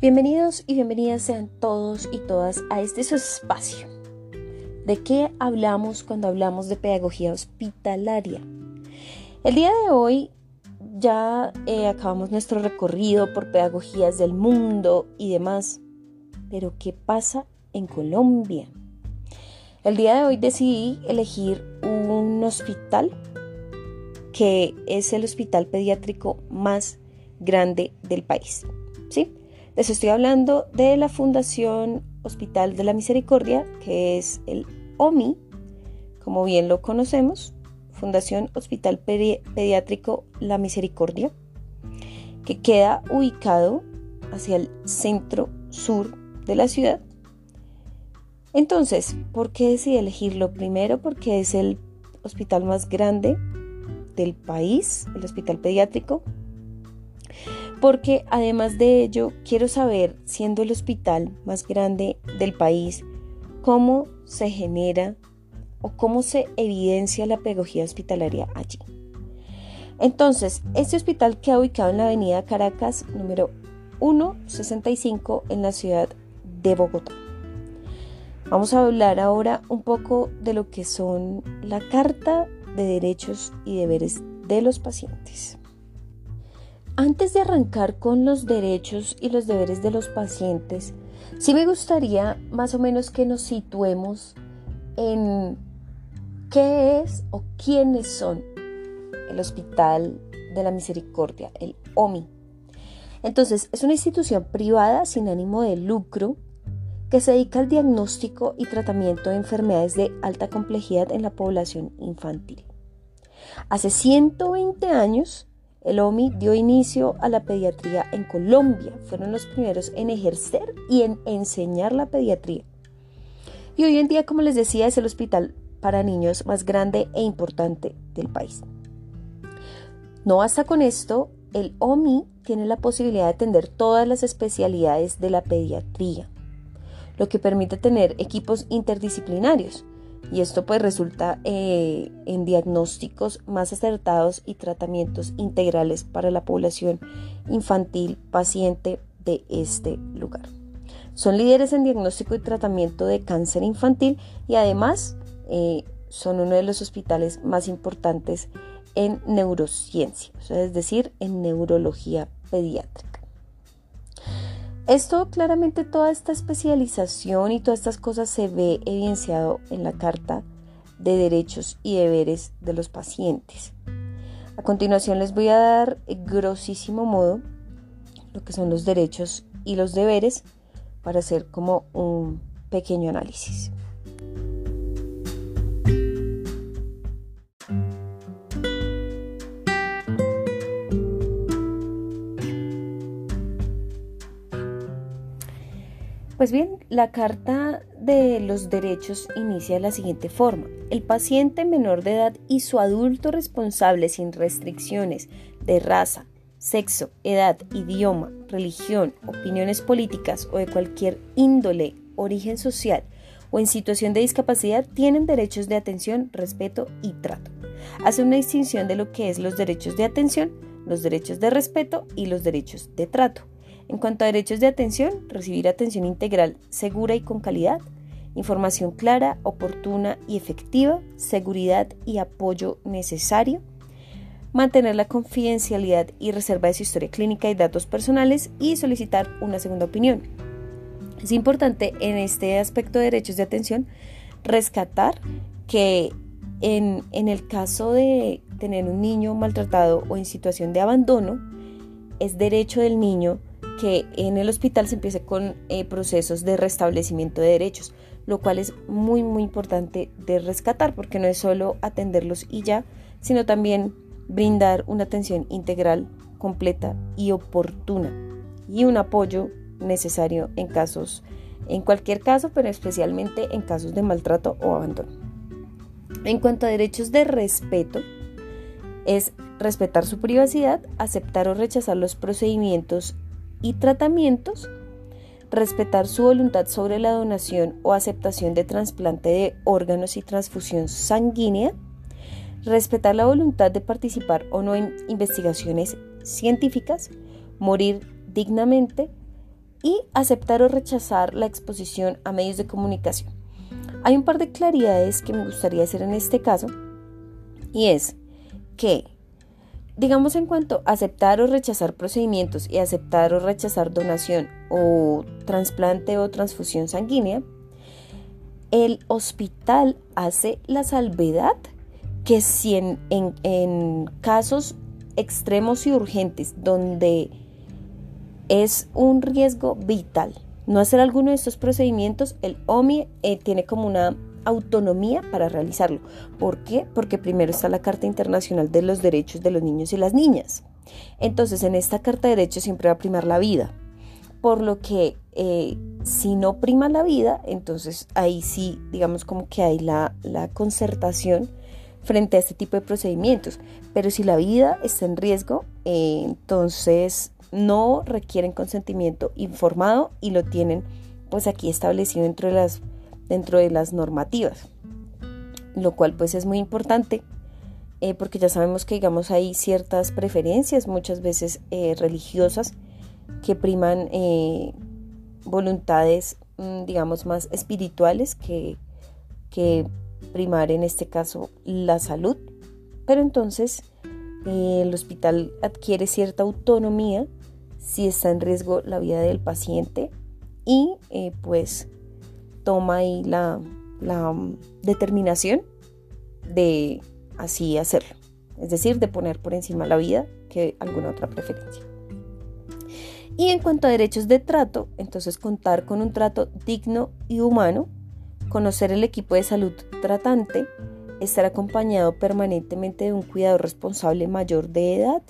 Bienvenidos y bienvenidas sean todos y todas a este su espacio. ¿De qué hablamos cuando hablamos de pedagogía hospitalaria? El día de hoy ya eh, acabamos nuestro recorrido por pedagogías del mundo y demás. Pero ¿qué pasa en Colombia? El día de hoy decidí elegir un hospital que es el hospital pediátrico más grande del país. Les estoy hablando de la Fundación Hospital de la Misericordia, que es el OMI, como bien lo conocemos, Fundación Hospital Pediátrico La Misericordia, que queda ubicado hacia el centro sur de la ciudad. Entonces, ¿por qué decidí elegirlo? Primero porque es el hospital más grande del país, el hospital pediátrico, porque además de ello quiero saber, siendo el hospital más grande del país, cómo se genera o cómo se evidencia la pedagogía hospitalaria allí. Entonces, este hospital queda ubicado en la avenida Caracas número 165 en la ciudad de Bogotá. Vamos a hablar ahora un poco de lo que son la Carta de Derechos y Deberes de los Pacientes. Antes de arrancar con los derechos y los deberes de los pacientes, sí me gustaría más o menos que nos situemos en qué es o quiénes son el Hospital de la Misericordia, el OMI. Entonces, es una institución privada sin ánimo de lucro que se dedica al diagnóstico y tratamiento de enfermedades de alta complejidad en la población infantil. Hace 120 años, el OMI dio inicio a la pediatría en Colombia. Fueron los primeros en ejercer y en enseñar la pediatría. Y hoy en día, como les decía, es el hospital para niños más grande e importante del país. No basta con esto, el OMI tiene la posibilidad de atender todas las especialidades de la pediatría, lo que permite tener equipos interdisciplinarios y esto pues resulta eh, en diagnósticos más acertados y tratamientos integrales para la población infantil paciente de este lugar. Son líderes en diagnóstico y tratamiento de cáncer infantil y además eh, son uno de los hospitales más importantes en neurociencia, es decir, en neurología pediátrica. Esto claramente toda esta especialización y todas estas cosas se ve evidenciado en la Carta de Derechos y Deberes de los Pacientes. A continuación les voy a dar grosísimo modo lo que son los derechos y los deberes para hacer como un pequeño análisis. Pues bien, la Carta de los Derechos inicia de la siguiente forma. El paciente menor de edad y su adulto responsable sin restricciones de raza, sexo, edad, idioma, religión, opiniones políticas o de cualquier índole, origen social o en situación de discapacidad tienen derechos de atención, respeto y trato. Hace una distinción de lo que es los derechos de atención, los derechos de respeto y los derechos de trato. En cuanto a derechos de atención, recibir atención integral segura y con calidad, información clara, oportuna y efectiva, seguridad y apoyo necesario, mantener la confidencialidad y reserva de su historia clínica y datos personales y solicitar una segunda opinión. Es importante en este aspecto de derechos de atención rescatar que en, en el caso de tener un niño maltratado o en situación de abandono, es derecho del niño que en el hospital se empiece con eh, procesos de restablecimiento de derechos, lo cual es muy muy importante de rescatar porque no es solo atenderlos y ya, sino también brindar una atención integral, completa y oportuna y un apoyo necesario en casos, en cualquier caso, pero especialmente en casos de maltrato o abandono. En cuanto a derechos de respeto, es respetar su privacidad, aceptar o rechazar los procedimientos y tratamientos, respetar su voluntad sobre la donación o aceptación de trasplante de órganos y transfusión sanguínea, respetar la voluntad de participar o no en investigaciones científicas, morir dignamente, y aceptar o rechazar la exposición a medios de comunicación. Hay un par de claridades que me gustaría hacer en este caso y es que, digamos en cuanto a aceptar o rechazar procedimientos y aceptar o rechazar donación o trasplante o transfusión sanguínea, el hospital hace la salvedad que si en, en casos extremos y urgentes donde es un riesgo vital no hacer alguno de estos procedimientos, el OMI eh, tiene como una autonomía para realizarlo. ¿Por qué? Porque primero está la Carta Internacional de los Derechos de los Niños y las Niñas. Entonces, en esta Carta de Derechos siempre va a primar la vida. Por lo que eh, si no prima la vida, entonces ahí sí, digamos como que hay la, concertación frente a este tipo de procedimientos. Pero si la vida está en riesgo, eh, entonces no requieren consentimiento informado y lo tienen pues aquí establecido dentro de las, dentro de las normativas, lo cual pues es muy importante eh, porque ya sabemos que digamos hay ciertas preferencias muchas veces eh, religiosas que priman eh, voluntades mm, digamos más espirituales que, que primar en este caso la salud. Pero entonces el hospital adquiere cierta autonomía si está en riesgo la vida del paciente y pues toma ahí la, la mm, determinación de así hacerlo, es decir, de poner por encima la vida que alguna otra preferencia. Y en cuanto a derechos de trato, entonces contar con un trato digno y humano, conocer el equipo de salud tratante, estar acompañado permanentemente de un cuidador responsable mayor de edad,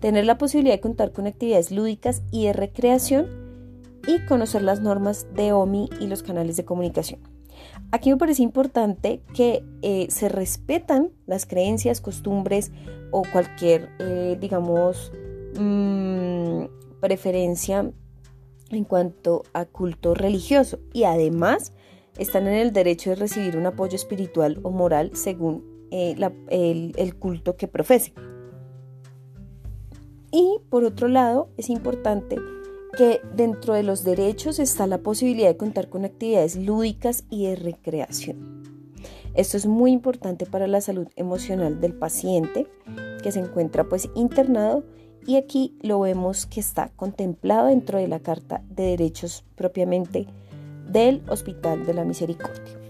tener la posibilidad de contar con actividades lúdicas y de recreación y conocer las normas de OMI y los canales de comunicación. Aquí me parece importante que eh, se respetan las creencias, costumbres o cualquier, eh, digamos, mm, preferencia en cuanto a culto religioso y además están en el derecho de recibir un apoyo espiritual o moral según eh, el, el culto que profesen. Y por otro lado, es importante que dentro de los derechos está la posibilidad de contar con actividades lúdicas y de recreación. Esto es muy importante para la salud emocional del paciente que se encuentra pues internado y aquí lo vemos que está contemplado dentro de la Carta de Derechos propiamente del Hospital de la Misericordia.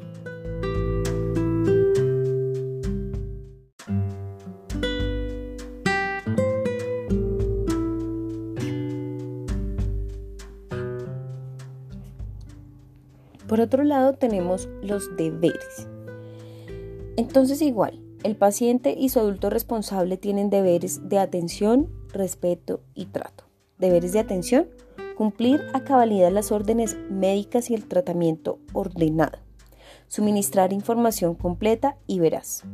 Por otro lado, tenemos los deberes. Entonces, igual, el paciente y su adulto responsable tienen deberes de atención, respeto y trato. Deberes de atención, cumplir a cabalidad las órdenes médicas y el tratamiento ordenado. Suministrar información completa y veraz.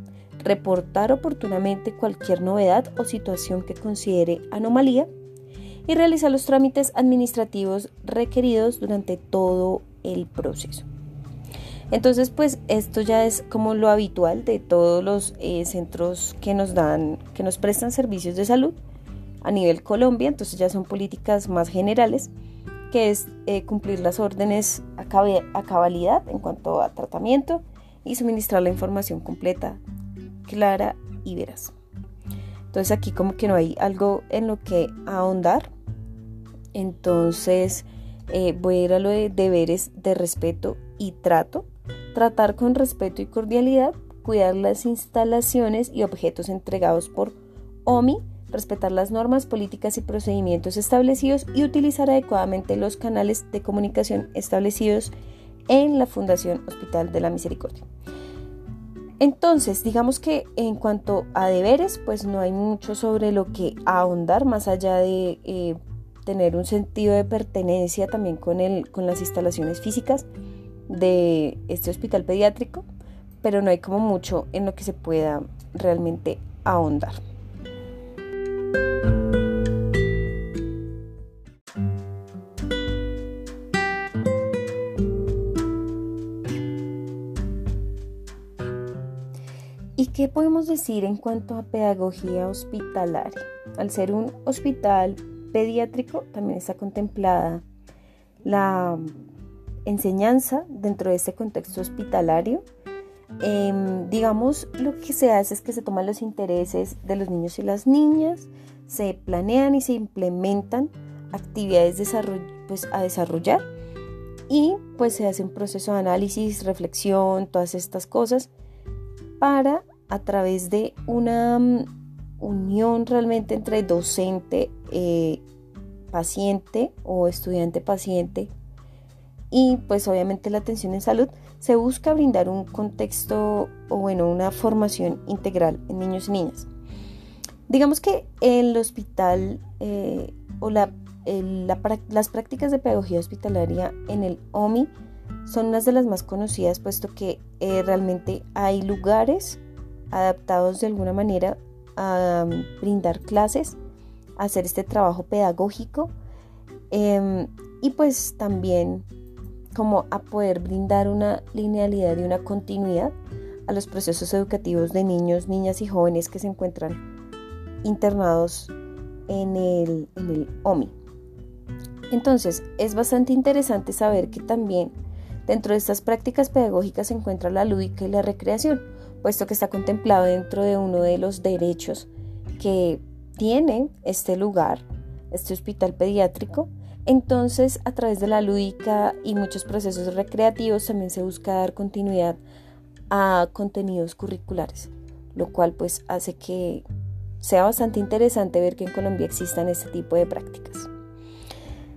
Reportar oportunamente cualquier novedad o situación que considere anomalía y realizar los trámites administrativos requeridos durante todo el proceso. Entonces, pues esto ya es como lo habitual de todos los eh, centros que nos dan, que nos prestan servicios de salud a nivel Colombia. Entonces ya son políticas más generales, que es eh, cumplir las órdenes a, a cabalidad en cuanto a tratamiento y suministrar la información completa, clara y veraz. Entonces aquí como que no hay algo en lo que ahondar. Entonces eh, voy a ir a lo de deberes de respeto y trato. Tratar con respeto y cordialidad, cuidar las instalaciones y objetos entregados por OMI, respetar las normas, políticas y procedimientos establecidos y utilizar adecuadamente los canales de comunicación establecidos en la Fundación Hospital de la Misericordia. Entonces, digamos que en cuanto a deberes, pues no hay mucho sobre lo que ahondar más allá de eh, tener un sentido de pertenencia también con, el, con las instalaciones físicas de este hospital pediátrico, pero no hay como mucho en lo que se pueda realmente ahondar. ¿Y qué podemos decir en cuanto a pedagogía hospitalaria? Al ser un hospital pediátrico también está contemplada la enseñanza dentro de este contexto hospitalario. Em, digamos, lo que se hace es que se toman los intereses de los niños y las niñas, se planean y se implementan actividades pues, a desarrollar y pues se hace un proceso de análisis, reflexión, todas estas cosas para a través de una mm, unión realmente entre docente, eh, paciente o estudiante paciente y pues obviamente la atención en salud, se busca brindar un contexto o bueno, una formación integral en niños y niñas. Digamos que el hospital eh, o la, las prácticas de pedagogía hospitalaria en el OMI son unas de las más conocidas puesto que eh, realmente hay lugares adaptados de alguna manera a brindar clases, a hacer este trabajo pedagógico em, y pues también como a poder brindar una linealidad y una continuidad a los procesos educativos de niños, niñas y jóvenes que se encuentran internados en el, en el OMI. Entonces, es bastante interesante saber que también dentro de estas prácticas pedagógicas se encuentra la lúdica y la recreación, puesto que está contemplado dentro de uno de los derechos que tiene este lugar, este hospital pediátrico. Entonces, a través de la lúdica y muchos procesos recreativos también se busca dar continuidad a contenidos curriculares, lo cual pues hace que sea bastante interesante ver que en Colombia existan este tipo de prácticas.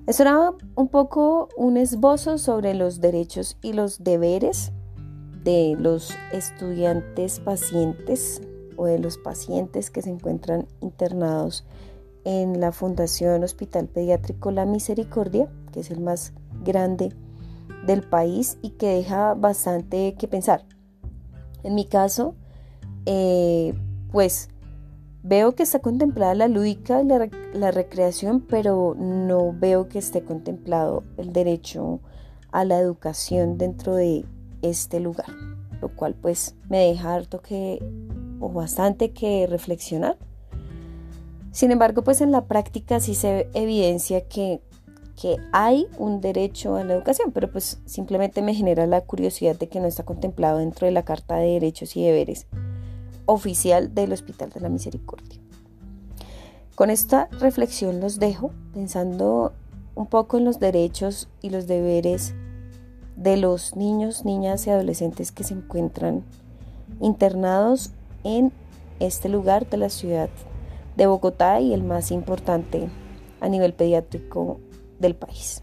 Eso era un poco un esbozo sobre los derechos y los deberes de los estudiantes pacientes o de los pacientes que se encuentran internados en la Fundación Hospital Pediátrico La Misericordia, que es el más grande del país y que deja bastante que pensar. En mi caso, eh, pues veo que está contemplada la lúdica y la, la, recreación, pero no veo que esté contemplado el derecho a la educación dentro de este lugar, lo cual pues me deja harto que o bastante que reflexionar. Sin embargo, pues en la práctica sí se evidencia que, que hay un derecho a la educación, pero pues simplemente me genera la curiosidad de que no está contemplado dentro de la Carta de Derechos y Deberes oficial del Hospital de la Misericordia. Con esta reflexión los dejo pensando un poco en los derechos y los deberes de los niños, niñas y adolescentes que se encuentran internados en este lugar de la ciudad de Bogotá y el más importante a nivel pediátrico del país.